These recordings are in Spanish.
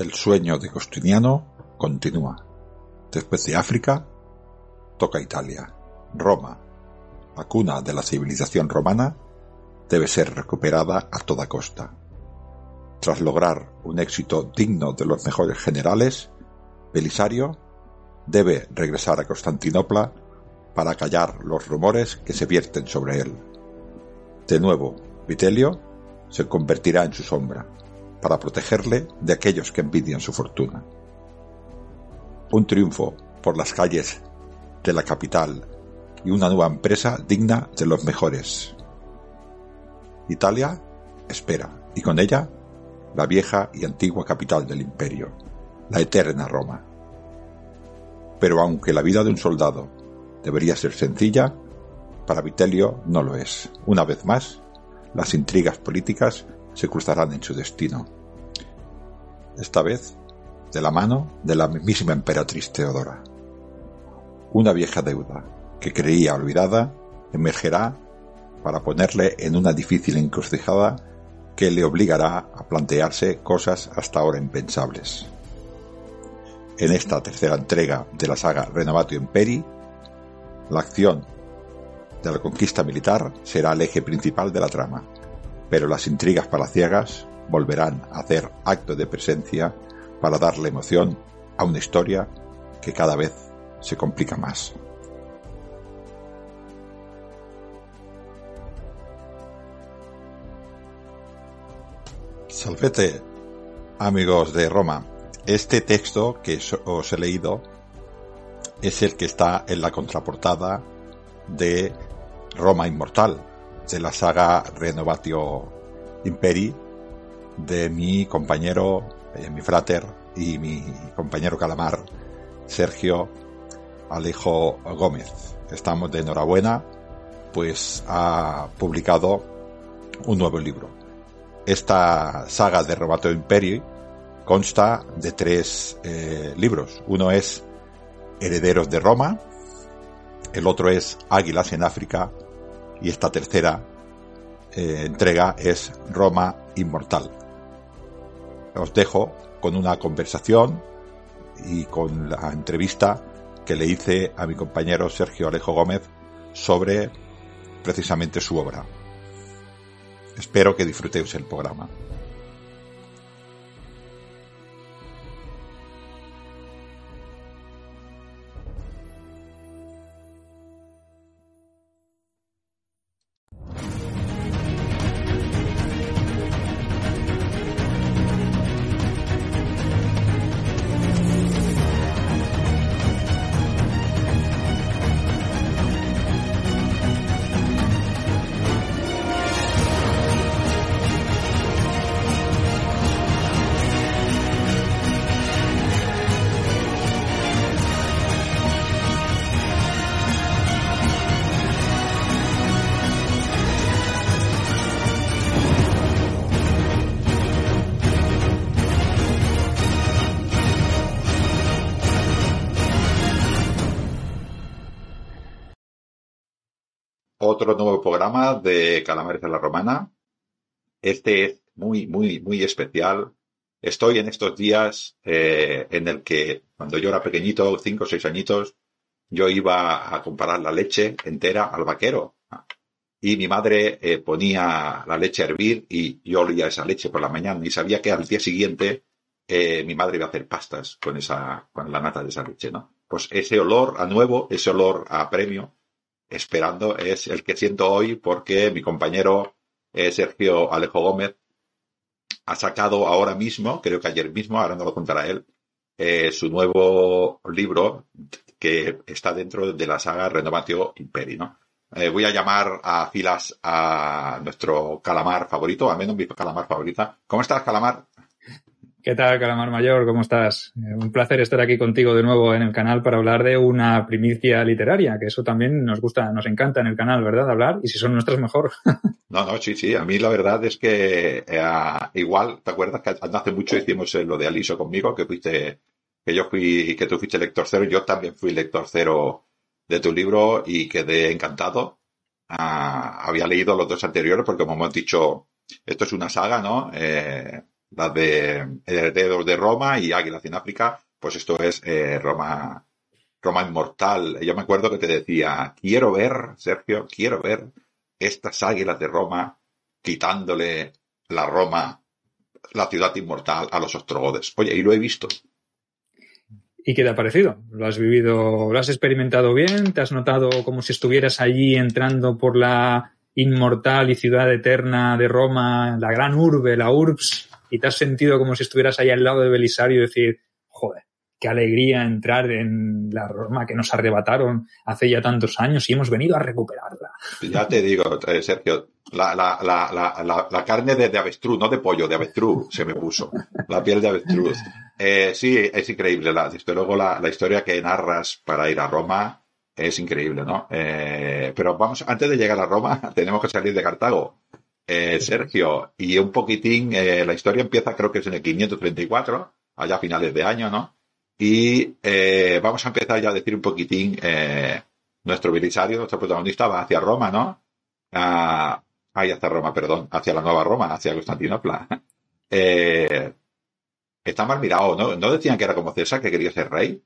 El sueño de Costiniano continúa. Después de África, toca Italia. Roma, la cuna de la civilización romana, debe ser recuperada a toda costa. Tras lograr un éxito digno de los mejores generales, Belisario debe regresar a Constantinopla para callar los rumores que se vierten sobre él. De nuevo, Vitelio se convertirá en su sombra para protegerle de aquellos que envidian su fortuna. Un triunfo por las calles de la capital y una nueva empresa digna de los mejores. Italia espera, y con ella la vieja y antigua capital del imperio, la eterna Roma. Pero aunque la vida de un soldado debería ser sencilla, para Vitelio no lo es. Una vez más, las intrigas políticas se cruzarán en su destino. Esta vez de la mano de la mismísima emperatriz Teodora. Una vieja deuda que creía olvidada emergerá para ponerle en una difícil encrucijada que le obligará a plantearse cosas hasta ahora impensables. En esta tercera entrega de la saga Renovatio Imperi, la acción de la conquista militar será el eje principal de la trama, pero las intrigas palaciegas volverán a hacer acto de presencia para darle emoción a una historia que cada vez se complica más. Salvete, amigos de Roma. Este texto que os he leído es el que está en la contraportada de Roma Inmortal, de la saga Renovatio Imperi de mi compañero, eh, mi frater y mi compañero calamar, Sergio Alejo Gómez. Estamos de enhorabuena, pues ha publicado un nuevo libro. Esta saga de Robato Imperio consta de tres eh, libros. Uno es Herederos de Roma, el otro es Águilas en África y esta tercera eh, entrega es Roma Inmortal. Os dejo con una conversación y con la entrevista que le hice a mi compañero Sergio Alejo Gómez sobre precisamente su obra. Espero que disfrutéis el programa. Otro nuevo programa de Calamares de la Romana. Este es muy, muy, muy especial. Estoy en estos días eh, en el que cuando yo era pequeñito, cinco o seis añitos, yo iba a comparar la leche entera al vaquero. y mi madre eh, ponía la leche a hervir y yo olía esa leche por la mañana y sabía que al día siguiente eh, mi madre iba a hacer pastas con esa, con la nata de esa leche, ¿no? Pues ese olor a nuevo, ese olor a premio, esperando, es el que siento hoy porque mi compañero eh, Sergio Alejo Gómez ha sacado ahora mismo, creo que ayer mismo, ahora no lo contará él, eh, su nuevo libro que está dentro de la saga Renovatio Imperi, ¿no? Eh, voy a llamar a filas a nuestro calamar favorito, a menos mi calamar favorita. ¿Cómo estás, calamar? ¿Qué tal, Calamar Mayor? ¿Cómo estás? Eh, un placer estar aquí contigo de nuevo en el canal para hablar de una primicia literaria, que eso también nos gusta, nos encanta en el canal, ¿verdad? Hablar, y si son nuestras, mejor. No, no, sí, sí. A mí la verdad es que eh, igual, ¿te acuerdas que hace mucho hicimos lo de Aliso conmigo, que fuiste, que yo fui, que tú fuiste lector cero, yo también fui lector cero de tu libro y quedé encantado. Ah, había leído los dos anteriores porque, como hemos dicho, esto es una saga, ¿no? Eh, las de Herederos de Roma y Águilas en África, pues esto es eh, Roma, Roma inmortal. Yo me acuerdo que te decía, quiero ver, Sergio, quiero ver estas águilas de Roma quitándole la Roma, la ciudad inmortal, a los ostrogodes. Oye, y lo he visto. ¿Y qué te ha parecido? ¿Lo has vivido, lo has experimentado bien? ¿Te has notado como si estuvieras allí entrando por la inmortal y ciudad eterna de Roma, la gran urbe, la urbs, y te has sentido como si estuvieras ahí al lado de Belisario y decir, joder, qué alegría entrar en la Roma que nos arrebataron hace ya tantos años y hemos venido a recuperarla. Ya te digo, eh, Sergio, la, la, la, la carne de, avestruz, no de pollo, de avestruz se me puso. La piel de avestruz. Eh, sí, es increíble. Desde luego la, historia que narras para ir a Roma es increíble, ¿no? Eh, pero vamos, antes de llegar a Roma, tenemos que salir de Cartago. Eh, Sergio, y un poquitín, eh, la historia empieza creo que es en el 534, allá a finales de año, ¿no? Y eh, vamos a empezar ya a decir un poquitín, nuestro Belisario, nuestro protagonista, va hacia Roma, ¿no? Ah, hacia Roma, perdón, hacia la nueva Roma, hacia Constantinopla. está mal mirado, ¿no? ¿No decían que era como César, que quería ser rey?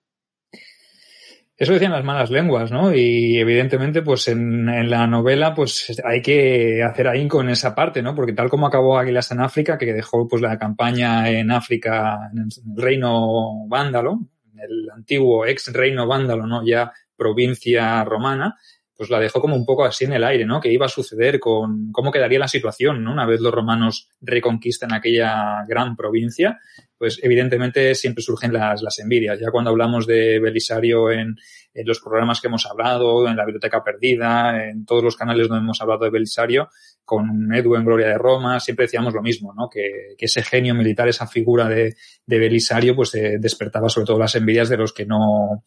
Eso decían las malas lenguas, ¿no? Y evidentemente, pues en, la novela, pues hay que hacer ahí con esa parte, ¿no? Porque tal como acabó Águilas en África, que dejó pues la campaña en África, en el reino vándalo, el antiguo ex reino vándalo, ¿no? Ya provincia romana, pues la dejó como un poco así en el aire, ¿no? Que iba a suceder con cómo quedaría la situación, ¿no? Una vez los romanos reconquistan aquella gran provincia pues evidentemente siempre surgen las, las envidias. Ya cuando hablamos de Belisario en, en, los programas que hemos hablado, en la Biblioteca Perdida, en todos los canales donde hemos hablado de Belisario, con Edu en Gloria de Roma, siempre decíamos lo mismo, ¿no? Que, ese genio militar, esa figura de, de Belisario, pues eh, despertaba sobre todo las envidias de los que no,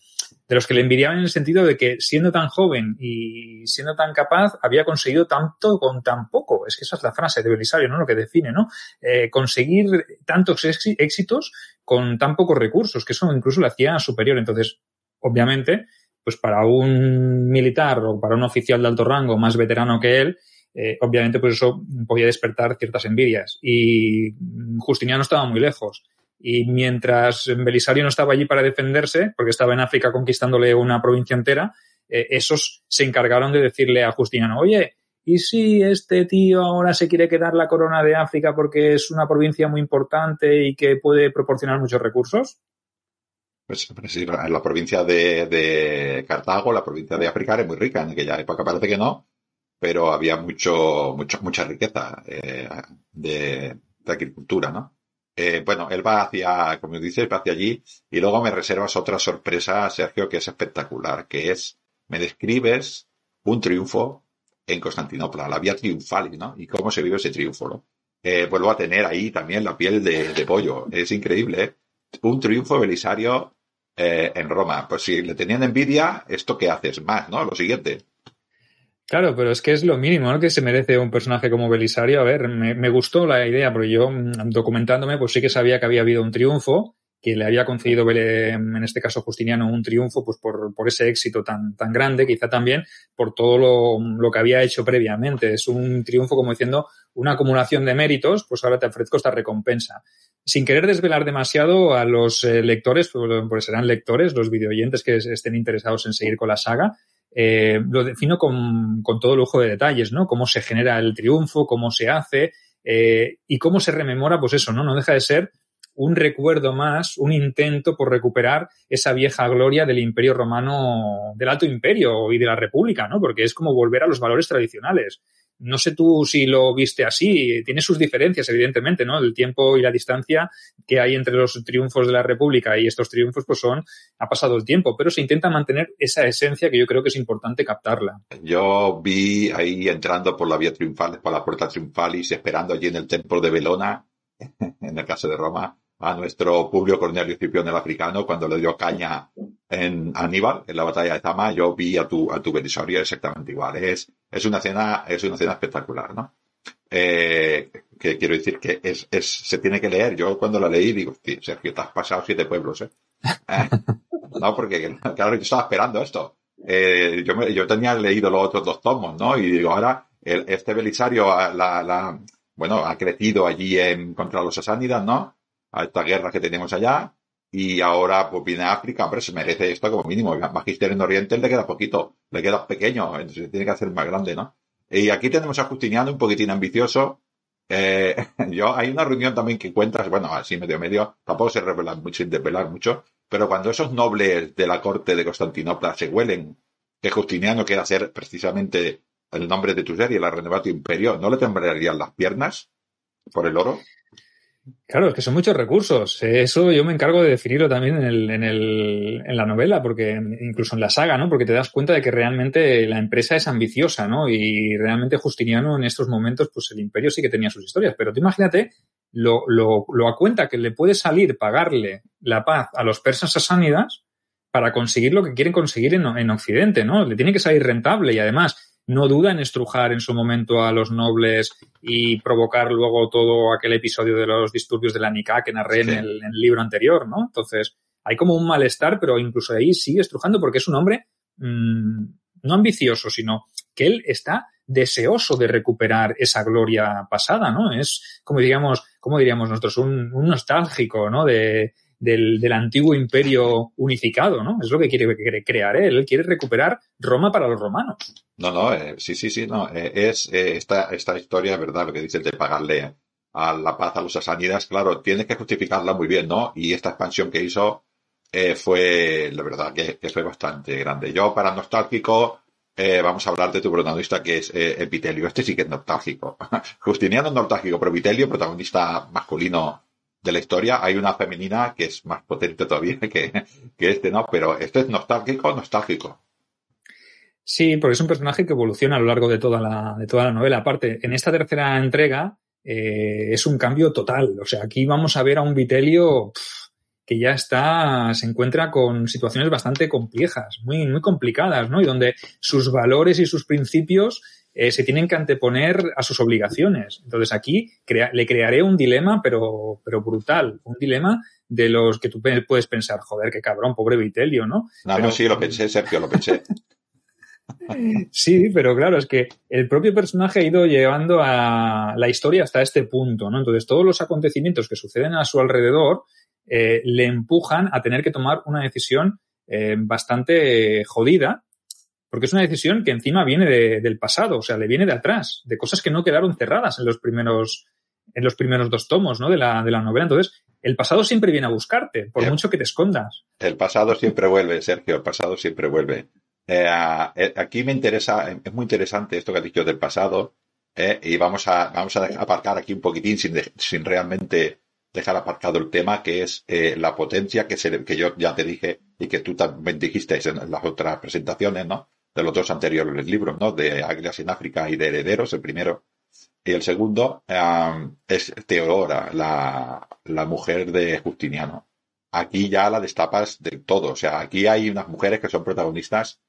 de los que le envidiaban en el sentido de que siendo tan joven y siendo tan capaz, había conseguido tanto con tan poco. Es que esa es la frase de Belisario, ¿no? Lo que define, ¿no? Eh, conseguir tantos éxitos con tan pocos recursos, que eso incluso le hacía superior. Entonces, obviamente, pues para un militar o para un oficial de alto rango más veterano que él, eh, obviamente pues eso podía despertar ciertas envidias. Y Justiniano estaba muy lejos. Y mientras Belisario no estaba allí para defenderse, porque estaba en África conquistándole una provincia entera, eh, esos se encargaron de decirle a Justiniano, oye, ¿y si este tío ahora se quiere quedar la corona de África porque es una provincia muy importante y que puede proporcionar muchos recursos? Pues, pues la provincia de, de, Cartago, la provincia de África era muy rica en aquella época, parece que no, pero había mucho, mucho mucha riqueza eh, de, de agricultura, ¿no? Eh, bueno, él va hacia, como dices, va hacia allí y luego me reservas otra sorpresa, Sergio, que es espectacular, que es, me describes un triunfo en Constantinopla, la vía triunfal, ¿no? Y cómo se vive ese triunfo, ¿no? Eh, vuelvo a tener ahí también la piel de, de pollo, es increíble, ¿eh? Un triunfo belisario eh, en Roma. Pues si le tenían envidia, ¿esto qué haces? Más, ¿no? Lo siguiente. Claro, pero es que es lo mínimo ¿no? que se merece un personaje como Belisario. A ver, me, me, gustó la idea, porque yo, mm, documentándome, pues sí que sabía que había habido un triunfo, que le había concedido, en este caso Justiniano, un triunfo, pues por, por ese éxito tan, tan grande, quizá también por todo lo, lo que había hecho previamente. Es un triunfo, como diciendo, una acumulación de méritos, pues ahora te ofrezco esta recompensa. Sin querer desvelar demasiado a los eh, lectores, pues, pues serán lectores, los videoyentes que estén interesados en seguir con la saga, eh, lo defino con, con, todo lujo de detalles, ¿no? Cómo se genera el triunfo, cómo se hace eh, y cómo se rememora, pues eso, ¿no? No deja de ser un recuerdo más, un intento por recuperar esa vieja gloria del imperio romano, del alto imperio y de la república, ¿no? Porque es como volver a los valores tradicionales. No sé tú si lo viste así, tiene sus diferencias, evidentemente, ¿no? El tiempo y la distancia que hay entre los triunfos de la República y estos triunfos, pues son, ha pasado el tiempo, pero se intenta mantener esa esencia que yo creo que es importante captarla. Yo vi ahí entrando por la vía triunfal, por la puerta triunfalis, esperando allí en el templo de Belona, en el caso de Roma, a nuestro Publio Cornelio Escipión el africano cuando le dio caña en Aníbal, en la batalla de Zama, yo vi a tu, a tu Belisario exactamente igual. Es, es una escena, es una escena espectacular, ¿no? Eh, que quiero decir que es, es, se tiene que leer. Yo cuando la leí digo, Sergio, te has pasado siete pueblos, ¿eh? eh no, porque claro, yo estaba esperando esto. Eh, yo, me, yo tenía leído los otros dos tomos, ¿no? Y digo, ahora, el, este Belisario, la, la, bueno, ha crecido allí en, contra los sasánidas, ¿no? A esta guerra que tenemos allá y ahora pues viene África, hombre, se merece esto como mínimo. Magisterio en Oriente le queda poquito, le queda pequeño, entonces tiene que hacer más grande, ¿no? Y aquí tenemos a Justiniano un poquitín ambicioso. Eh, yo, hay una reunión también que encuentras, bueno, así medio medio, tampoco se revela mucho, sin desvelar mucho, pero cuando esos nobles de la corte de Constantinopla se huelen que Justiniano quiere hacer precisamente el nombre de tu serie, la Renovatio Imperio, ¿no le temblarían las piernas por el oro? Claro, es que son muchos recursos. Eso yo me encargo de definirlo también en, el, en, el, en la novela, porque incluso en la saga, ¿no? Porque te das cuenta de que realmente la empresa es ambiciosa, ¿no? Y realmente Justiniano en estos momentos, pues el imperio sí que tenía sus historias. Pero tú imagínate lo, lo, lo a cuenta que le puede salir pagarle la paz a los persas sasánidas para conseguir lo que quieren conseguir en, en Occidente, ¿no? Le tiene que salir rentable y además no duda en estrujar en su momento a los nobles y provocar luego todo aquel episodio de los disturbios de la Nika que narré en, el, libro anterior, ¿no? Entonces, hay como un malestar, pero incluso ahí sigue estrujando porque es un hombre mmm, no ambicioso, sino que él está deseoso de recuperar esa gloria pasada, ¿no? Es como diríamos, como diríamos nosotros, un, un nostálgico, ¿no? De, del, del, antiguo imperio unificado, ¿no? Es lo que quiere, crear él. Él quiere recuperar Roma para los romanos. No, no, eh, sí, sí, sí, no. Eh, es eh, esta, esta historia, ¿verdad? Lo que dices de pagarle a la paz a los sasánidas, claro, tienes que justificarla muy bien, ¿no? Y esta expansión que hizo fue, la verdad, que, que, fue bastante grande. Yo, para nostálgico, vamos a hablar de tu protagonista que es Epitelio. Este sí que es nostálgico. Justiniano es nostálgico, pero Vitelio, protagonista masculino de la historia, hay una femenina que es más potente todavía que, que este, ¿no? Pero este es nostálgico, nostálgico. Sí, porque es un personaje que evoluciona a lo largo de toda la, de toda la novela. Aparte, en esta tercera entrega eh, es un cambio total. O sea, aquí vamos a ver a un Vitelio que ya está, se encuentra con situaciones bastante complejas, muy, muy complicadas, ¿no? Y donde sus valores y sus principios eh, se tienen que anteponer a sus obligaciones. Entonces aquí crea, le crearé un dilema, pero, pero brutal, un dilema de los que tú puedes pensar, joder, qué cabrón, pobre Vitelio, ¿no? No, pero, no, sí, lo pensé, Sergio, lo pensé. Sí, pero claro, es que el propio personaje ha ido llevando a la historia hasta este punto, ¿no? Entonces, todos los acontecimientos que suceden a su alrededor eh, le empujan a tener que tomar una decisión eh, bastante jodida, porque es una decisión que encima viene de, del pasado, o sea, le viene de atrás, de cosas que no quedaron cerradas en los primeros, en los primeros dos tomos, ¿no? De la, de la novela. Entonces, el pasado siempre viene a buscarte, por mucho que te escondas. El pasado siempre vuelve, Sergio, el pasado siempre vuelve. Eh, aquí me interesa, es muy interesante esto que has dicho del pasado, eh, y vamos a, vamos a aparcar aquí un poquitín sin, de, sin realmente dejar aparcado el tema, que es eh, la potencia que, se, que yo ya te dije y que tú también dijiste en las otras presentaciones, ¿no? De los dos anteriores libros, ¿no? De Águilas en África y de Herederos, el primero. Y el segundo um, es Teodora, la, la mujer de Justiniano. Aquí ya la destapas del todo. O sea, aquí hay unas mujeres que son protagonistas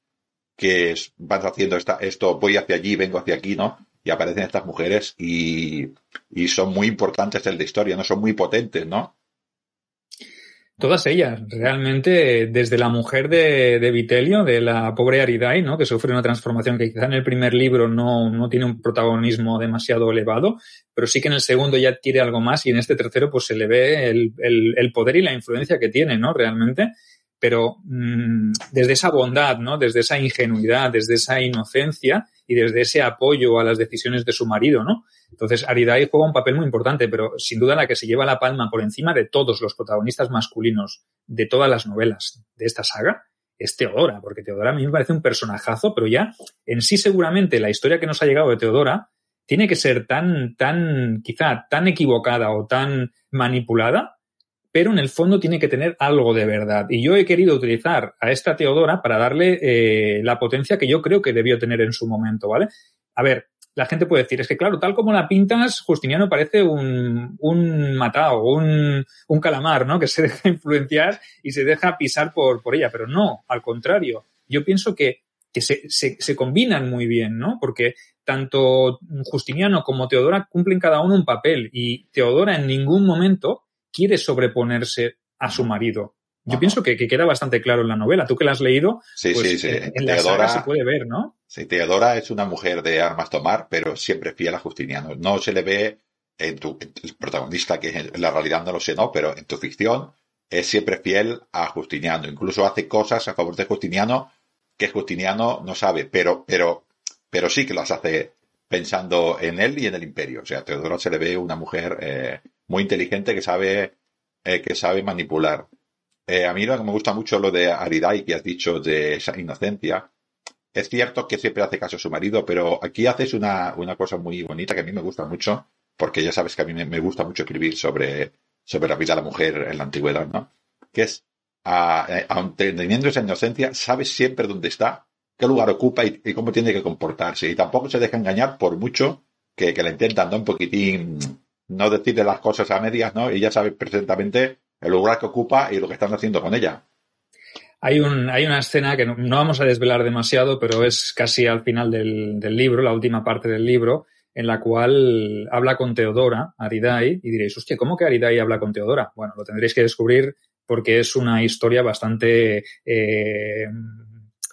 que van haciendo esta, esto, voy hacia allí, vengo hacia aquí, ¿no? Y aparecen estas mujeres y, y son muy importantes en la historia, ¿no? Son muy potentes, ¿no? Todas ellas, realmente, desde la mujer de, de Vitelio, de la pobre Aridai, ¿no? que sufre una transformación que quizá en el primer libro no, no tiene un protagonismo demasiado elevado, pero sí que en el segundo ya adquiere algo más y en este tercero pues se le ve el, el, el poder y la influencia que tiene, ¿no? Realmente pero mm, desde esa bondad, ¿no? Desde esa ingenuidad, desde esa inocencia y desde ese apoyo a las decisiones de su marido, ¿no? Entonces, Aridai juega un papel muy importante, pero sin duda la que se lleva la palma por encima de todos los protagonistas masculinos de todas las novelas de esta saga es Teodora, porque Teodora a mí me parece un personajazo, pero ya en sí seguramente la historia que nos ha llegado de Teodora tiene que ser tan, tan, quizá tan equivocada o tan manipulada pero en el fondo tiene que tener algo de verdad. Y yo he querido utilizar a esta Teodora para darle eh, la potencia que yo creo que debió tener en su momento, ¿vale? A ver, la gente puede decir, es que claro, tal como la pintas, Justiniano parece un, un matao, un, un calamar, ¿no? Que se deja influenciar y se deja pisar por, por ella, pero no, al contrario. Yo pienso que, que se, se, se combinan muy bien, ¿no? Porque tanto Justiniano como Teodora cumplen cada uno un papel y Teodora en ningún momento quiere sobreponerse a su marido. Yo pienso que, queda bastante claro en la novela. Tú que la has leído, sí, pues, sí, sí. en la Teodora, se puede ver, ¿no? Sí, Teodora es una mujer de armas tomar, pero siempre fiel a Justiniano. No se le ve en tu el protagonista, que en la realidad no lo sé, no, pero en tu ficción es siempre fiel a Justiniano. Incluso hace cosas a favor de Justiniano que Justiniano no sabe, pero, pero, pero sí que las hace pensando en él y en el imperio. O sea, a Teodora se le ve una mujer eh, muy inteligente que sabe, eh, que sabe manipular. Eh, a mí lo me gusta mucho lo de Aridai que has dicho de esa inocencia. Es cierto que siempre hace caso a su marido, pero aquí haces una, una cosa muy bonita que a mí me gusta mucho, porque ya sabes que a mí me, gusta mucho escribir sobre, sobre la vida de la mujer en la antigüedad, ¿no? Que es, aun teniendo esa inocencia, sabes siempre dónde está, qué lugar ocupa y, cómo tiene que comportarse. Y tampoco se deja engañar por mucho que, que la intentan. Un poquitín no decirle las cosas a medias, ¿no? Ella sabe perfectamente el lugar que ocupa y lo que están haciendo con ella. Hay, un, hay una escena que no, vamos a desvelar demasiado, pero es casi al final del, libro, la última parte del libro, en la cual habla con Teodora, Aridai, y diréis, hostia, ¿cómo que Aridai habla con Teodora? Bueno, lo tendréis que descubrir porque es una historia bastante, eh,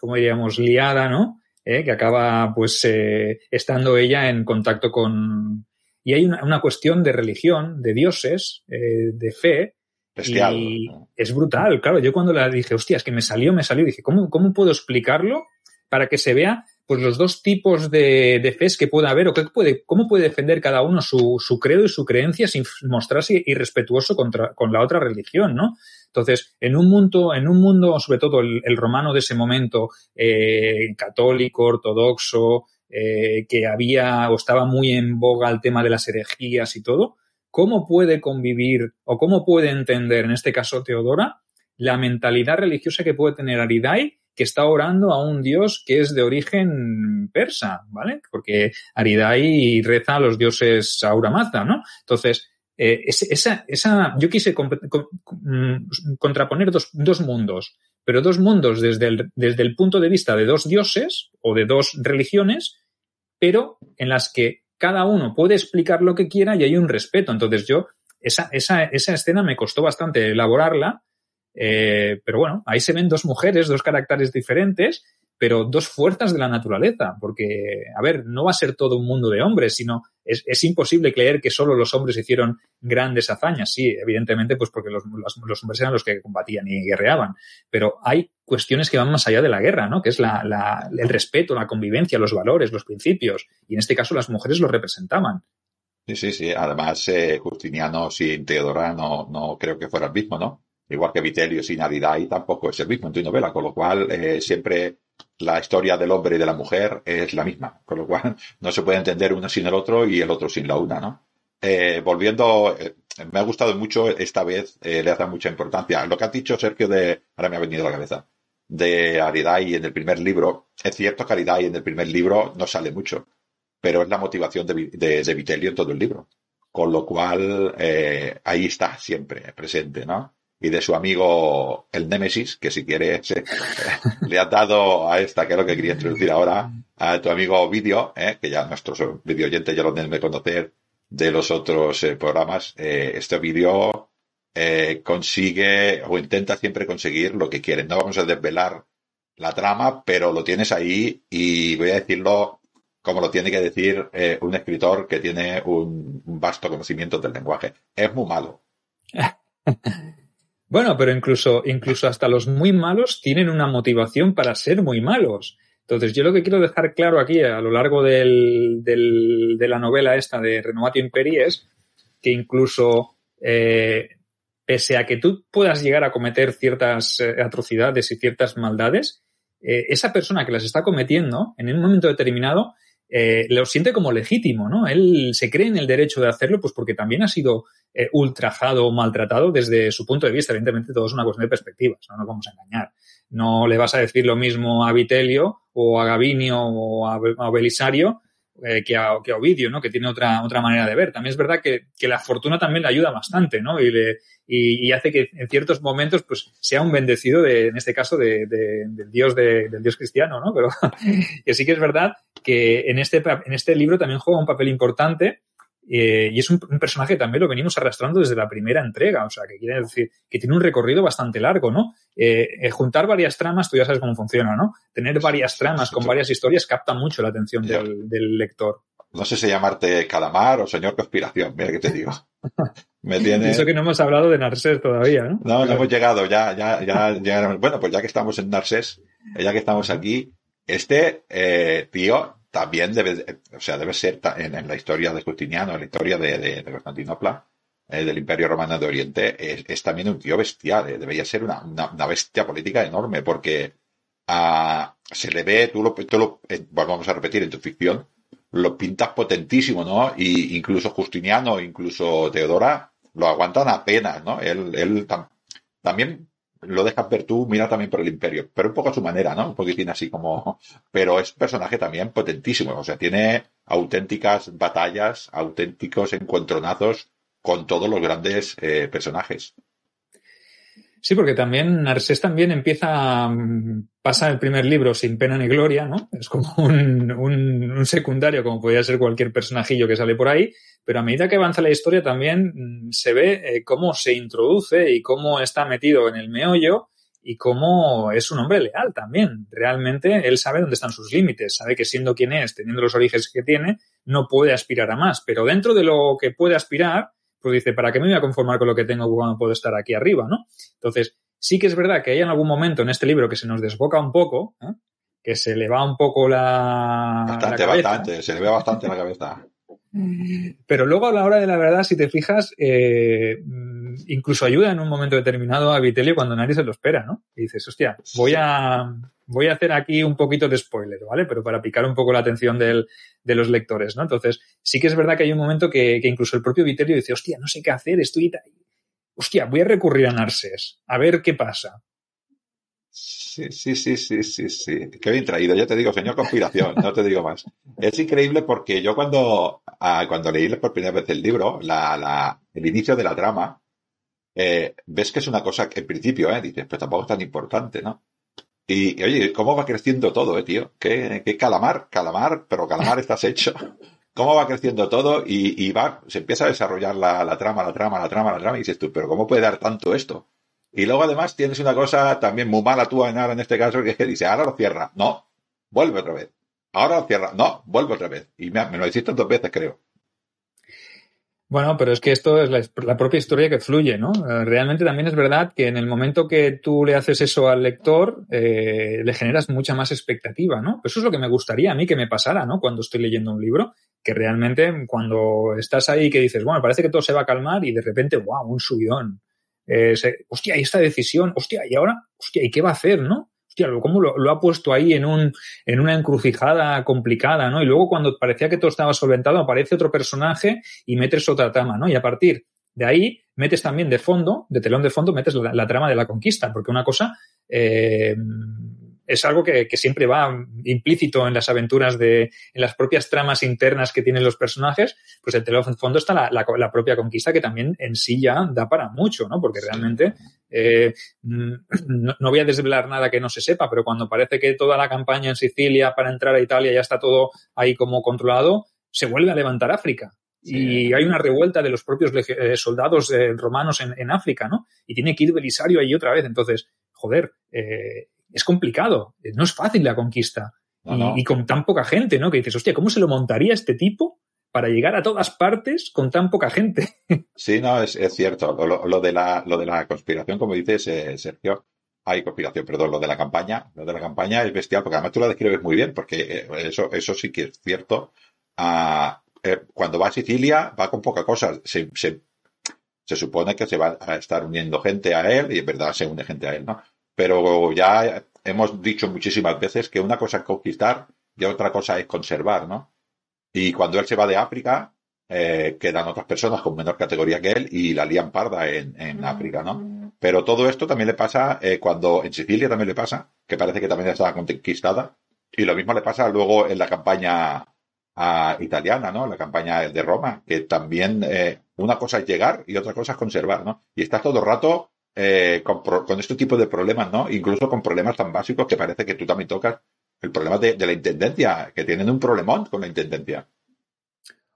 ¿cómo diríamos?, liada, ¿no? Eh, que acaba, pues, eh, estando ella en contacto con, y hay una, cuestión de religión, de dioses, eh, de fe. Y es brutal, claro. Yo cuando la dije, hostia, es que me salió, me salió, dije, ¿cómo, cómo puedo explicarlo para que se vea pues los dos tipos de, de que pueda haber o qué puede, cómo puede defender cada uno su, su credo y su creencia sin mostrarse irrespetuoso contra, con la otra religión, ¿no? Entonces, en un mundo, en un mundo, sobre todo el, romano de ese momento, eh, católico, ortodoxo, eh, que había o estaba muy en boga el tema de las herejías y todo, ¿cómo puede convivir o cómo puede entender, en este caso Teodora, la mentalidad religiosa que puede tener Aridai, que está orando a un dios que es de origen persa, ¿vale? Porque Aridai reza a los dioses Aura Mazda, ¿no? Entonces, eh, esa, esa, yo quise mm, contraponer dos, dos mundos pero dos mundos desde el, desde el punto de vista de dos dioses o de dos religiones, pero en las que cada uno puede explicar lo que quiera y hay un respeto. Entonces yo, esa, esa, esa escena me costó bastante elaborarla, eh, pero bueno, ahí se ven dos mujeres, dos caracteres diferentes pero dos fuerzas de la naturaleza, porque, a ver, no va a ser todo un mundo de hombres, sino es, es imposible creer que solo los hombres hicieron grandes hazañas. Sí, evidentemente, pues porque los, los, hombres eran los que combatían y guerreaban, pero hay cuestiones que van más allá de la guerra, ¿no? Que es la, la, el respeto, la convivencia, los valores, los principios, y en este caso las mujeres lo representaban. Sí, sí, sí. Además, eh, Justiniano sin Teodora no, no creo que fuera el mismo, ¿no? Igual que Vitelio sin Aridai tampoco es el mismo en tu novela, con lo cual eh, siempre la historia del hombre y de la mujer es la misma, con lo cual no se puede entender uno sin el otro y el otro sin la una, ¿no? Eh, volviendo, eh, me ha gustado mucho esta vez, le hace mucha importancia. Lo que ha dicho Sergio de, ahora me ha venido a la cabeza, de Aridai en el primer libro. Es cierto que Aridai en el primer libro no sale mucho, pero es la motivación de, de, de Vitelio en todo el libro. Con lo cual, ahí está siempre presente, ¿no? Y de su amigo el Némesis, que si quieres le ha dado a esta, que es lo que quería introducir ahora, a tu amigo Vídeo, eh, que ya nuestros video oyentes ya lo deben conocer de los otros eh, programas. Eh, este vídeo consigue o intenta siempre conseguir lo que quiere. No vamos a desvelar la trama, pero lo tienes ahí y voy a decirlo como lo tiene que decir un escritor que tiene un vasto conocimiento del lenguaje. Es muy malo. Bueno, pero incluso, incluso hasta los muy malos tienen una motivación para ser muy malos. Entonces, yo lo que quiero dejar claro aquí a lo largo del, de la novela esta de Renovatio Imperi es que incluso eh, pese a que tú puedas llegar a cometer ciertas eh, atrocidades y ciertas maldades, eh, esa persona que las está cometiendo en un momento determinado eh, lo siente como legítimo, ¿no? Él se cree en el derecho de hacerlo, pues porque también ha sido eh, ultrajado o maltratado desde su punto de vista. Evidentemente, todo es una cuestión de perspectivas, no nos vamos a engañar. No le vas a decir lo mismo a Vitelio o a Gavinio o a, Belisario eh, que, a, que, a, Ovidio, ¿no? Que tiene otra, otra manera de ver. También es verdad que, que la fortuna también le ayuda bastante, ¿no? Y, le, y, y, hace que en ciertos momentos, pues, sea un bendecido de, en este caso, de, de, del Dios de, del Dios cristiano, ¿no? Pero que sí que es verdad que en este, en este libro también juega un papel importante eh, y es un, un, personaje que también lo venimos arrastrando desde la primera entrega, o sea, que quiere decir que tiene un recorrido bastante largo, ¿no? Eh, eh, juntar varias tramas, tú ya sabes cómo funciona, ¿no? Tener varias tramas con varias historias capta mucho la atención del, del, lector. No sé si llamarte calamar o señor conspiración, mira que te digo. Me tiene... Eso que no hemos hablado de Narsés todavía, ¿no? No, no hemos llegado, ya, ya, ya, ya, bueno, pues ya que estamos en Narsés, ya que estamos aquí, este tío también debe, o sea, debe ser en, en la historia de Justiniano, en la historia de, Constantinopla, eh, del Imperio Romano de Oriente, es, también un tío bestial, eh, debería ser una, una, bestia política enorme, porque uh, se le ve, tú lo, eh, vamos a repetir en tu ficción, lo pintas potentísimo, ¿no? Y incluso Justiniano, incluso Teodora, lo aguantan apenas, ¿no? Él, él tam, también lo dejas ver tú, mira también por el imperio, pero un poco a su manera, ¿no? Un poquitín así como, pero es un personaje también potentísimo, o sea, tiene auténticas batallas, auténticos encuentronazos con todos los grandes eh, personajes. Sí, porque también Narsés también empieza, pasa el primer libro sin pena ni gloria, ¿no? Es como un, un, un, secundario, como podría ser cualquier personajillo que sale por ahí, pero a medida que avanza la historia también se ve eh, cómo se introduce y cómo está metido en el meollo y cómo es un hombre leal también. Realmente él sabe dónde están sus límites, sabe que siendo quien es, teniendo los orígenes que tiene, no puede aspirar a más, pero dentro de lo que puede aspirar, pues dice, ¿para qué me voy a conformar con lo que tengo cuando puedo estar aquí arriba, no? Entonces, sí que es verdad que hay en algún momento en este libro que se nos desboca un poco, ¿eh? que se le va un poco la. Bastante, la bastante, se le ve bastante la cabeza. Pero luego a la hora de la verdad, si te fijas, eh, incluso ayuda en un momento determinado a Vitelio cuando nadie se lo espera, ¿no? Y dices, hostia, voy a, voy a hacer aquí un poquito de spoiler, ¿vale? Pero para picar un poco la atención del, de los lectores, ¿no? Entonces, sí que es verdad que hay un momento que, que incluso el propio Vitelio dice, hostia, no sé qué hacer, estoy... Hostia, voy a recurrir a Narses, a ver qué pasa. Sí, sí, sí, sí, sí, sí. Qué bien traído. Ya te digo, señor conspiración, no te digo más. Es increíble porque yo cuando, ah, cuando leí por primera vez el libro, la, la, el inicio de la trama, eh, ves que es una cosa que en principio, eh, dices, pero tampoco es tan importante, ¿no? Y, oye, ¿cómo va creciendo todo, eh, tío? ¿Qué, qué calamar? Calamar, pero calamar estás hecho. ¿Cómo va creciendo todo? Y, y va, se empieza a desarrollar la, la, trama, la trama, la trama, la trama, y dices tú, pero ¿cómo puede dar tanto esto? Y luego además tienes una cosa también muy mala tú, Ainara, en este caso, que dice, ahora lo cierra. No, vuelve otra vez. Ahora lo cierra. No, vuelve otra vez. Y me, me lo hiciste dos veces, creo. Bueno, pero es que esto es la, propia historia que fluye, ¿no? Realmente también es verdad que en el momento que tú le haces eso al lector, eh, le generas mucha más expectativa, ¿no? Eso es lo que me gustaría a mí que me pasara, ¿no? Cuando estoy leyendo un libro, que realmente cuando estás ahí que dices, bueno, parece que todo se va a calmar y de repente, wow, un subidón. Eh, hostia, y esta decisión, hostia, y ahora, hostia, ¿y qué va a hacer, no? Hostia, cómo lo, ha puesto ahí en, un, en una encrucijada complicada, ¿no? Y luego cuando parecía que todo estaba solventado, aparece otro personaje y metes otra trama, ¿no? Y a partir de ahí metes también de fondo, de telón de fondo, metes la, la trama de la conquista, porque una cosa eh, es algo que, que, siempre va implícito en las aventuras de, en las propias tramas internas que tienen los personajes, pues el fondo está la, la, la, propia conquista que también en sí ya da para mucho, ¿no? Porque realmente, eh, no, no, voy a desvelar nada que no se sepa, pero cuando parece que toda la campaña en Sicilia para entrar a Italia ya está todo ahí como controlado, se vuelve a levantar África. Sí. Y hay una revuelta de los propios eh, soldados eh, romanos en, en, África, ¿no? Y tiene que ir Belisario ahí otra vez. Entonces, joder, eh, es complicado, no es fácil la conquista. No, no. Y, y, con tan poca gente, ¿no? Que dices, hostia, ¿cómo se lo montaría este tipo para llegar a todas partes con tan poca gente. Sí, no, es, cierto. Lo, de la, lo de la conspiración, como dices, eh, Sergio, hay conspiración, perdón, lo de la campaña, lo de la campaña es bestial, porque además tú lo describes muy bien, porque eh, eso, eso sí que es cierto. Ah, eh, cuando va a Sicilia, va con poca cosa. Se, se, se, supone que se va a estar uniendo gente a él, y en verdad se une gente a él, ¿no? Pero ya hemos dicho muchísimas veces que una cosa es conquistar y otra cosa es conservar, ¿no? Y cuando él se va de África, eh, quedan otras personas con menor categoría que él y la lían parda en, en África, ¿no? Pero todo esto también le pasa eh, cuando en Sicilia también le pasa, que parece que también estaba conquistada. Y lo mismo le pasa luego en la campaña uh, italiana, ¿no? La campaña de Roma, que también eh, una cosa es llegar y otra cosa es conservar, ¿no? Y está todo el rato eh, con, con, este tipo de problemas, ¿no? Incluso con problemas tan básicos que parece que tú también tocas el problema de, de la intendencia, que tienen un problemón con la intendencia.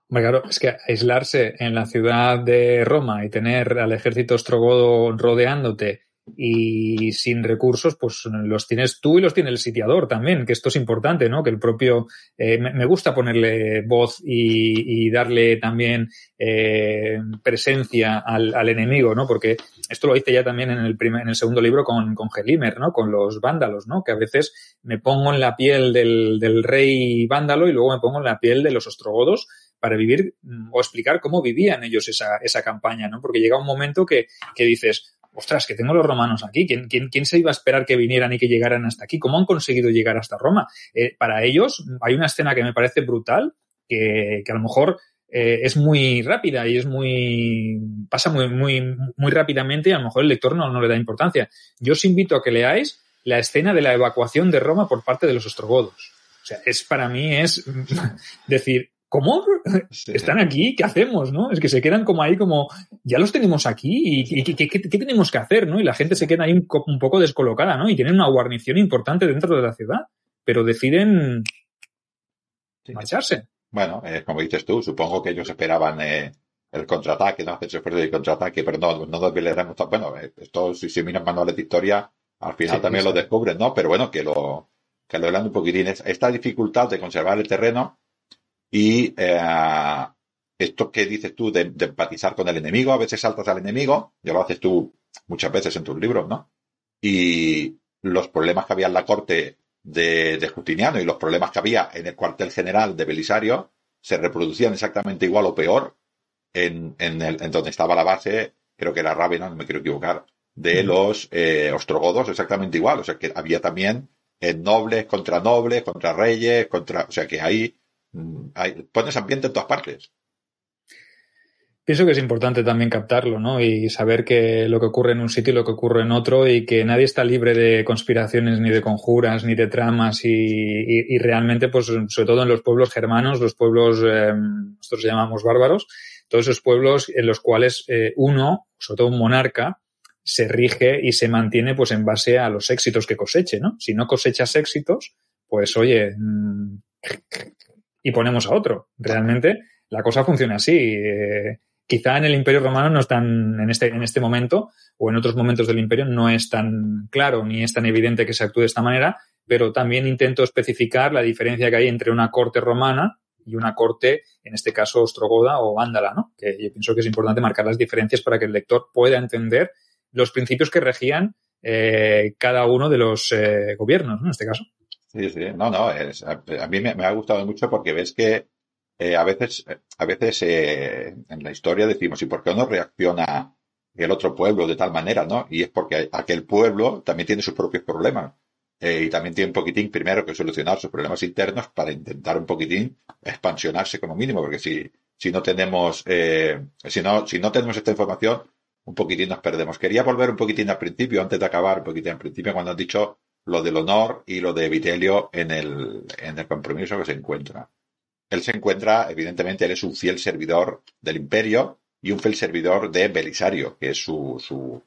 Claro, es que aislarse en la ciudad de Roma y tener al ejército ostrogodo rodeándote y sin recursos, pues los tienes tú y los tiene el sitiador también, que esto es importante, ¿no? Que el propio, eh, me gusta ponerle voz y, y darle también eh, presencia al, enemigo, ¿no? Porque esto lo hice ya también en el, primer, en el segundo libro con, Gelimer, ¿no? Con los vándalos, ¿no? Que a veces me pongo en la piel del, rey vándalo y luego me pongo en la piel de los ostrogodos para vivir o explicar cómo vivían ellos esa, esa campaña, ¿no? Porque llega un momento que, que dices, ostras, que tengo los romanos aquí, ¿Quién, se iba a esperar que vinieran y que llegaran hasta aquí? ¿Cómo han conseguido llegar hasta Roma? Eh, para ellos hay una escena que me parece brutal, que, que a lo mejor eh, es muy rápida y es muy pasa muy muy muy rápidamente y a lo mejor el lector no, no le da importancia. Yo os invito a que leáis la escena de la evacuación de Roma por parte de los ostrogodos. O sea, es para mí es decir, ¿cómo? Sí. ¿Están aquí? ¿Qué hacemos? ¿no? Es que se quedan como ahí como, ya los tenemos aquí y, ¿qué, qué, qué, qué tenemos que hacer? ¿no? Y la gente se queda ahí un, un, poco descolocada, ¿no? Y tienen una guarnición importante dentro de la ciudad, pero deciden sí. marcharse. Bueno, eh, como dices tú, supongo que ellos esperaban eh, el contraataque, no hacerse esfuerzo de contraataque, pero no, no desvelaremos. Bueno, eh, esto, si se miran manuales de historia, al final sí, también lo descubren, ¿no? Pero bueno, que lo, que lo un poquitín. Esta dificultad de conservar el terreno y eh, esto que dices tú de, de, empatizar con el enemigo, a veces saltas al enemigo, ya lo haces tú muchas veces en tus libros, ¿no? Y los problemas que había en la corte de, de Justiniano y los problemas que había en el cuartel general de Belisario se reproducían exactamente igual o peor en, en, el, en donde estaba la base, creo que era Rávena, no me quiero equivocar, de los eh, ostrogodos exactamente igual. O sea que había también eh, nobles contra nobles, contra reyes, contra. O sea que ahí hay, pones ambiente en todas partes. Pienso que es importante también captarlo, ¿no? Y saber que lo que ocurre en un sitio y lo que ocurre en otro y que nadie está libre de conspiraciones, ni de conjuras, ni de tramas y, realmente, pues, sobre todo en los pueblos germanos, los pueblos, eh, nosotros llamamos bárbaros, todos esos pueblos en los cuales eh, uno, sobre todo un monarca, se rige y se mantiene pues en base a los éxitos que coseche, ¿no? Si no cosechas éxitos, pues oye, mmm, y ponemos a otro. Realmente la cosa funciona así. Eh, quizá en el Imperio Romano no es tan, en este, en este momento, o en otros momentos del Imperio, no es tan claro ni es tan evidente que se actúe de esta manera, pero también intento especificar la diferencia que hay entre una corte romana y una corte, en este caso, ostrogoda o vándala, ¿no? Que yo pienso que es importante marcar las diferencias para que el lector pueda entender los principios que regían eh, cada uno de los eh, gobiernos, ¿no? En este caso. Sí, sí, no, no, es, a, a mí me, ha gustado mucho porque ves que eh, a veces, a veces eh, en la historia decimos, ¿y por qué no reacciona el otro pueblo de tal manera, no? Y es porque aquel pueblo también tiene sus propios problemas. Eh, y también tiene un poquitín primero que solucionar sus problemas internos para intentar un poquitín expansionarse como mínimo, porque si, si no tenemos, eh, si no, si no tenemos esta información, un poquitín nos perdemos. Quería volver un poquitín al principio, antes de acabar un poquitín al principio, cuando has dicho lo del honor y lo de Vitelio en el, en el compromiso que se encuentra. Él se encuentra, evidentemente, él es un fiel servidor del imperio y un fiel servidor de Belisario, que es su, su,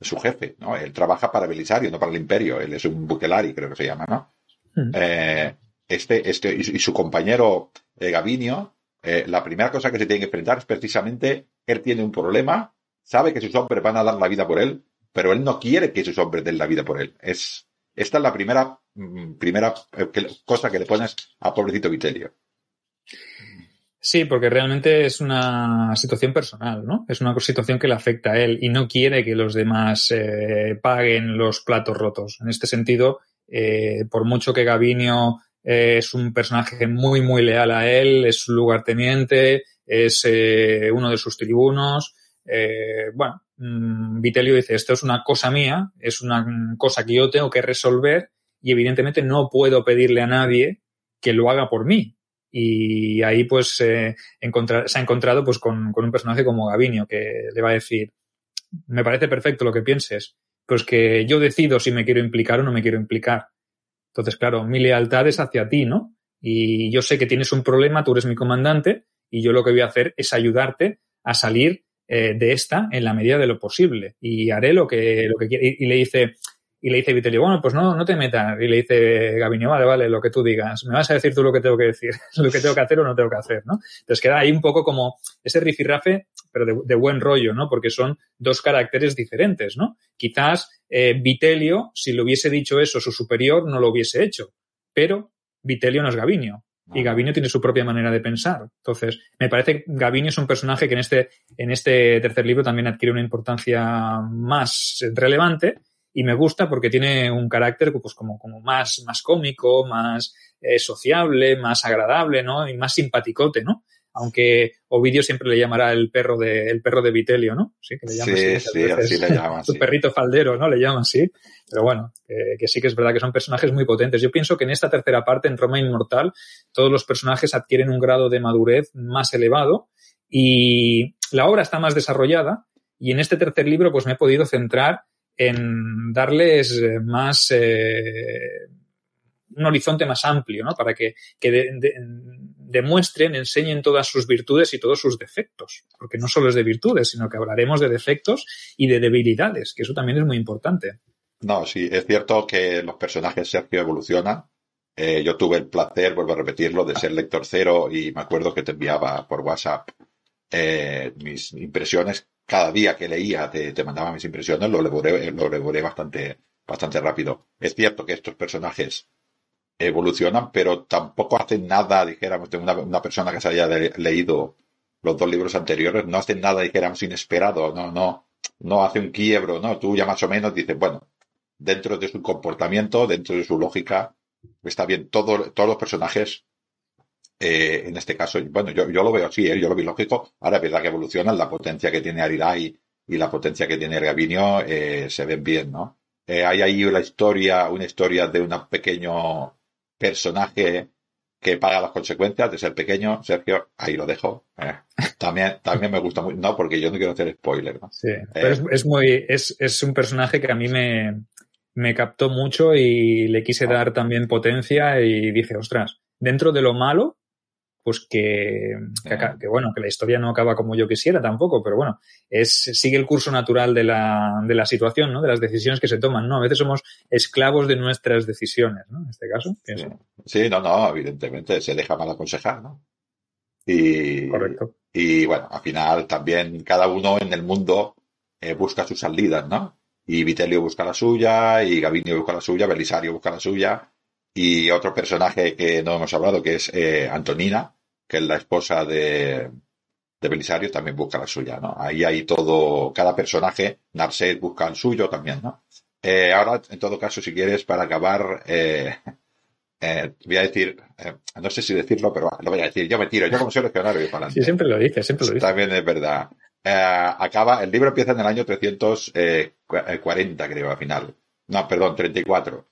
su jefe, ¿no? Él trabaja para Belisario, no para el imperio. Él es un bucelari, creo que se llama, ¿no? Mm. Eh, este, este, y, y, su compañero eh, Gavinio, eh, la primera cosa que se tiene que enfrentar es precisamente, él tiene un problema, sabe que sus hombres van a dar la vida por él, pero él no quiere que sus hombres den la vida por él. Es, esta es la primera, mm, primera eh, cosa que le pones a pobrecito Vitelio. Sí, porque realmente es una situación personal, ¿no? Es una situación que le afecta a él y no quiere que los demás eh, paguen los platos rotos. En este sentido, eh, por mucho que Gavinio eh, es un personaje muy, muy leal a él, es su lugarteniente, es uno de sus tribunos, bueno, Vitelio dice, esto es una cosa mía, es una cosa que yo tengo que resolver y evidentemente no puedo pedirle a nadie que lo haga por mí y ahí pues eh, se ha encontrado pues con, con, un personaje como Gavinio que le va a decir me parece perfecto lo que pienses pues que yo decido si me quiero implicar o no me quiero implicar entonces claro mi lealtad es hacia ti no y yo sé que tienes un problema tú eres mi comandante y yo lo que voy a hacer es ayudarte a salir eh, de esta en la medida de lo posible y haré lo que lo que quiera y, le dice y le dice Vitelio, bueno, pues no, no te metas. Y le dice Gavinio, vale, vale, lo que tú digas. Me vas a decir tú lo que tengo que decir, lo que tengo que hacer o no tengo que hacer, ¿no? Entonces queda ahí un poco como ese rifirrafe, pero de, buen rollo, ¿no? Porque son dos caracteres diferentes, ¿no? Quizás eh, Vitelio, si le hubiese dicho eso su superior, no lo hubiese hecho. Pero Vitelio no es Gavinio. Y Gavinio tiene su propia manera de pensar. Entonces, me parece que Gavinio es un personaje que en este, en este tercer libro también adquiere una importancia más relevante y me gusta porque tiene un carácter pues como, como más, más cómico, más eh, sociable, más agradable, ¿no? Y más simpaticote, ¿no? Aunque Ovidio siempre le llamará el perro de, el perro de Vitelio, ¿no? Sí, que le llama sí, así. Sí, así le llama. Su sí. perrito faldero, ¿no? Le llama así. Pero bueno, eh, que sí que es verdad que son personajes muy potentes. Yo pienso que en esta tercera parte, en Roma Inmortal, todos los personajes adquieren un grado de madurez más elevado y la obra está más desarrollada. Y en este tercer libro, pues me he podido centrar en darles más eh, un horizonte más amplio, ¿no? Para que, que de, de, demuestren, enseñen todas sus virtudes y todos sus defectos. Porque no solo es de virtudes, sino que hablaremos de defectos y de debilidades, que eso también es muy importante. No, sí, es cierto que los personajes Sergio evolucionan. Eh, yo tuve el placer, vuelvo a repetirlo, de ser lector cero y me acuerdo que te enviaba por WhatsApp eh, mis impresiones cada día que leía te, mandaba mis impresiones, lo devoré, lo bastante, bastante rápido. Es cierto que estos personajes evolucionan, pero tampoco hacen nada, dijéramos, de una, una persona que se haya leído los dos libros anteriores, no hacen nada, dijéramos, inesperado, no, no, no hace un quiebro, ¿no? Tú ya más o menos dices, bueno, dentro de su comportamiento, dentro de su lógica, está bien, todo, todos los personajes eh, en este caso, bueno, yo, yo lo veo así, ¿eh? yo lo veo lógico. Ahora es verdad que evolucionan, la potencia que tiene Aridai y la potencia que tiene Gavinio eh, se ven bien, ¿no? Eh, hay ahí una historia, una historia de un pequeño personaje que paga las consecuencias de ser pequeño, Sergio, ahí lo dejo. Eh, también, también me gusta mucho, no, porque yo no quiero hacer spoiler, ¿no? Sí, pero es, es, muy, es, es un personaje que a mí me, me captó mucho y le quise dar también potencia y dije, ostras, dentro de lo malo, pues que, que, que, bueno, que la historia no acaba como yo quisiera tampoco, pero bueno, es, sigue el curso natural de la, de la situación, ¿no? De las decisiones que se toman, ¿no? A veces somos esclavos de nuestras decisiones, ¿no? En este caso. Sí, sí no, no, evidentemente se deja mal aconsejar, ¿no? Y, Correcto. Y bueno, al final también cada uno en el mundo eh, busca sus salidas, ¿no? Y Vitelio busca la suya, y Gavinio busca la suya, Belisario busca la suya, y otro personaje que no hemos hablado, que es eh, Antonina, que es la esposa de, de Belisario, también busca la suya, ¿no? Ahí hay todo, cada personaje, Narset busca el suyo también, ¿no? Eh, ahora, en todo caso, si quieres, para acabar, eh, eh, voy a decir, eh, no sé si decirlo, pero lo voy a decir, yo me tiro, yo como soy leccionario para Sí, siempre lo dice, siempre lo dice. También es verdad. acaba, el libro empieza en el año 340, creo, al final. No, perdón, 34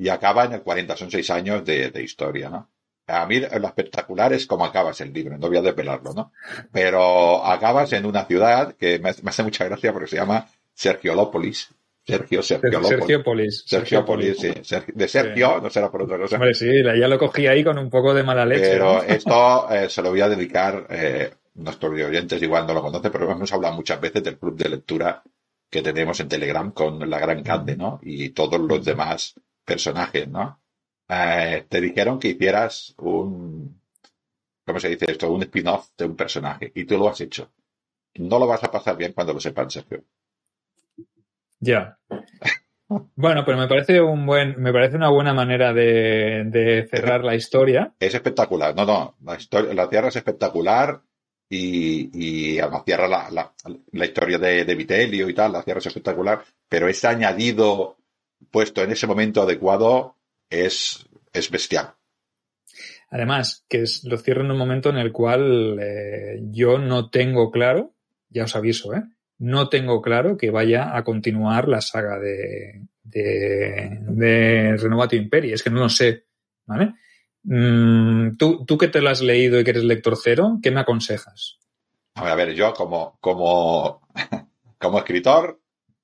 y acaba en el 40, son seis años de, de, historia, ¿no? A mí lo espectacular es cómo acabas el libro, no voy a desvelarlo, ¿no? Pero acabas en una ciudad que me, me hace mucha gracia porque se llama Sergiolópolis. Sergio, Sergio Sergiopolis. Sergiopolis, sí. De Sergio, sí. no será por otra cosa. Hombre, sí, ya lo cogí ahí con un poco de mala leche. Pero ¿no? esto eh, se lo voy a dedicar, eh, nuestros oyentes igual no lo conocen, pero hemos hablado muchas veces del club de lectura que tenemos en Telegram con la Gran Cande, ¿no? Y todos los demás personajes, ¿no? Eh, te dijeron que hicieras un, ¿cómo se dice esto? Un spin-off de un personaje y tú lo has hecho. No lo vas a pasar bien cuando lo sepan, Sergio. Ya. Bueno, pero me parece un buen, me parece una buena manera de, cerrar la historia. Es espectacular, no, no, la historia, la Tierra es espectacular y, y la Tierra, la, la, historia de, de, Vitelio y tal, la Tierra es espectacular, pero ese añadido puesto en ese momento adecuado es, es bestial. Además, que lo cierro en un momento en el cual eh, yo no tengo claro, ya os aviso, ¿eh? no tengo claro que vaya a continuar la saga de, de, de Renovatio Imperi. Es que no lo sé, ¿vale? Mm, ¿tú, tú que te lo has leído y que eres lector cero, ¿qué me aconsejas? A ver, a ver yo como, como, como escritor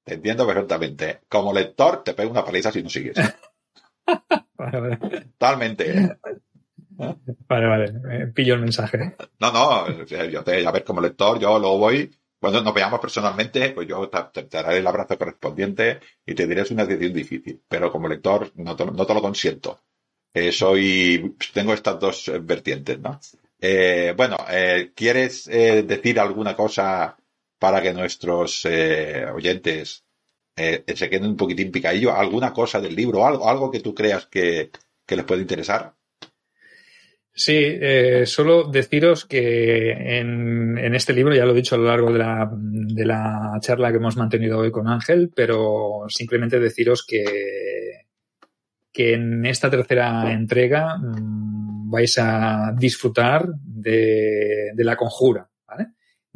te entiendo perfectamente. Como lector te pego una paliza si no sigues. vale, vale. Totalmente. Vale, vale. Eh, pillo el mensaje. No, no. Yo te, a ver, como lector, yo luego voy cuando nos veamos personalmente, pues yo te, daré el abrazo correspondiente y te diré es una decisión difícil, pero como lector no te, no te lo consiento. Eh, soy, tengo estas dos vertientes, ¿no? Eh, bueno, eh, ¿quieres eh, decir alguna cosa para que nuestros eh, oyentes eh, se queden un poquitín picadillo? ¿Alguna cosa del libro? ¿Algo, algo que tú creas que, les puede interesar? Sí, eh, solo deciros que en, este libro, ya lo he dicho a lo largo de la, de la charla que hemos mantenido hoy con Ángel, pero simplemente deciros que, que en esta tercera entrega mmm, vais a disfrutar de, la conjura.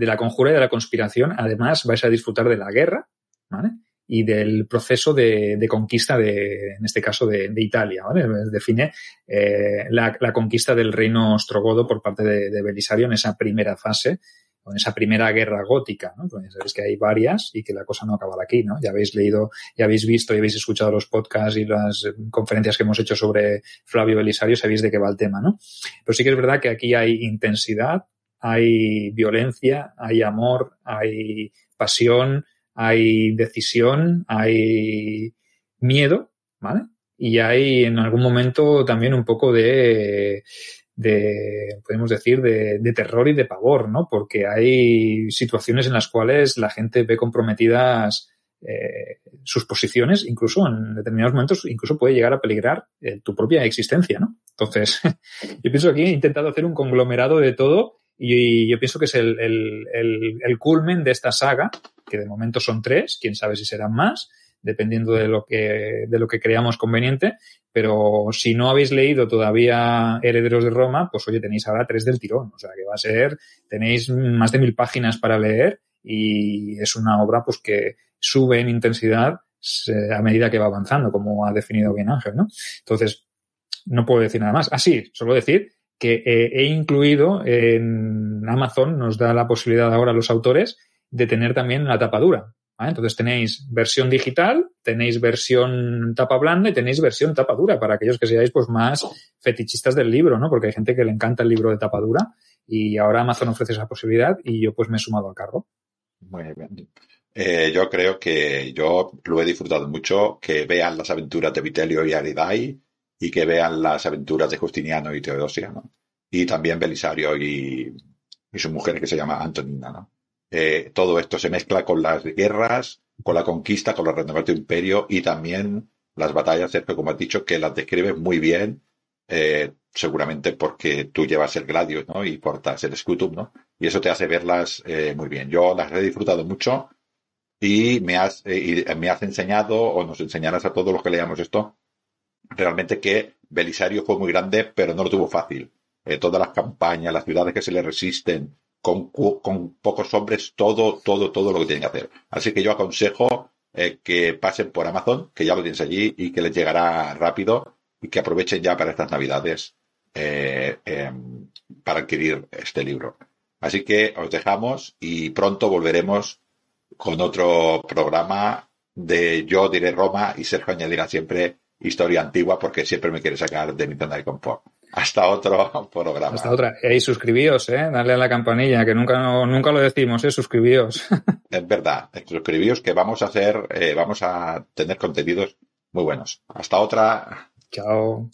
De la conjura y de la conspiración. Además, vais a disfrutar de la guerra, ¿vale? y del proceso de, de conquista de, en este caso, de, de Italia. ¿vale? Define eh, la, la, conquista del reino ostrogodo por parte de, de, Belisario en esa primera fase, en esa primera guerra gótica. ¿no? Pues sabéis que hay varias y que la cosa no acaba aquí. ¿no? Ya habéis leído, ya habéis visto y habéis escuchado los podcasts y las conferencias que hemos hecho sobre Flavio Belisario, sabéis de qué va el tema. ¿no? Pero sí que es verdad que aquí hay intensidad, hay violencia, hay amor, hay pasión, hay decisión, hay miedo, ¿vale? Y hay en algún momento también un poco de, de podemos decir, de, terror y de pavor, ¿no? Porque hay situaciones en las cuales la gente ve comprometidas eh, sus posiciones, incluso en determinados momentos, incluso puede llegar a peligrar eh, tu propia existencia, ¿no? Entonces, yo pienso que aquí he intentado hacer un conglomerado de todo y yo pienso que es el, el, el, el culmen de esta saga, que de momento son tres, quién sabe si serán más, dependiendo de lo que, de lo que creamos conveniente. Pero si no habéis leído todavía Herederos de Roma, pues oye, tenéis ahora tres del tirón. O sea que va a ser, tenéis más de mil páginas para leer y es una obra pues que sube en intensidad a medida que va avanzando, como ha definido bien Ángel, ¿no? Entonces, no puedo decir nada más. Ah, sí, solo decir que eh, he incluido en Amazon, nos da la posibilidad ahora a los autores de tener también la tapa dura. Entonces tenéis versión digital, tenéis versión tapa blanda y tenéis versión tapa dura para aquellos que seáis pues más fetichistas del libro, ¿no? Porque hay gente que le encanta el libro de tapa dura y ahora Amazon ofrece esa posibilidad y yo pues me he sumado al carro. Muy bien. Eh, yo creo que yo lo he disfrutado mucho, que vean las aventuras de Vitelio y Aridai, y que vean las aventuras de Justiniano y Teodosia, ¿no? Y también Belisario y, su mujer que se llama Antonina, ¿no? Eh, todo esto se mezcla con las guerras, con la conquista, con la renovación del imperio y también las batallas, Sergio, como has dicho, que las describes muy bien, eh, seguramente porque tú llevas el gladio, ¿no? Y portas el scutum, ¿no? Y eso te hace verlas eh, muy bien. Yo las he disfrutado mucho y me has, y me has enseñado o nos enseñarás a todos los que leamos esto realmente que Belisario fue muy grande, pero no lo tuvo fácil. Eh, todas las campañas, las ciudades que se le resisten, con, con, pocos hombres, todo, todo, todo lo que tienen que hacer. Así que yo aconsejo eh, que pasen por Amazon, que ya lo tienes allí y que les llegará rápido y que aprovechen ya para estas navidades eh, eh, para adquirir este libro. Así que os dejamos y pronto volveremos con otro programa de Yo diré Roma y Sergio añadirá siempre historia antigua porque siempre me quiere sacar de mi zona de confort. Hasta otro programa. Hasta otra. Y suscribíos, ¿eh? Darle a la campanilla, que nunca, no, nunca lo decimos, ¿eh? Suscribíos. es verdad. Suscribíos que vamos a hacer, eh, vamos a tener contenidos muy buenos. Hasta otra. Chao.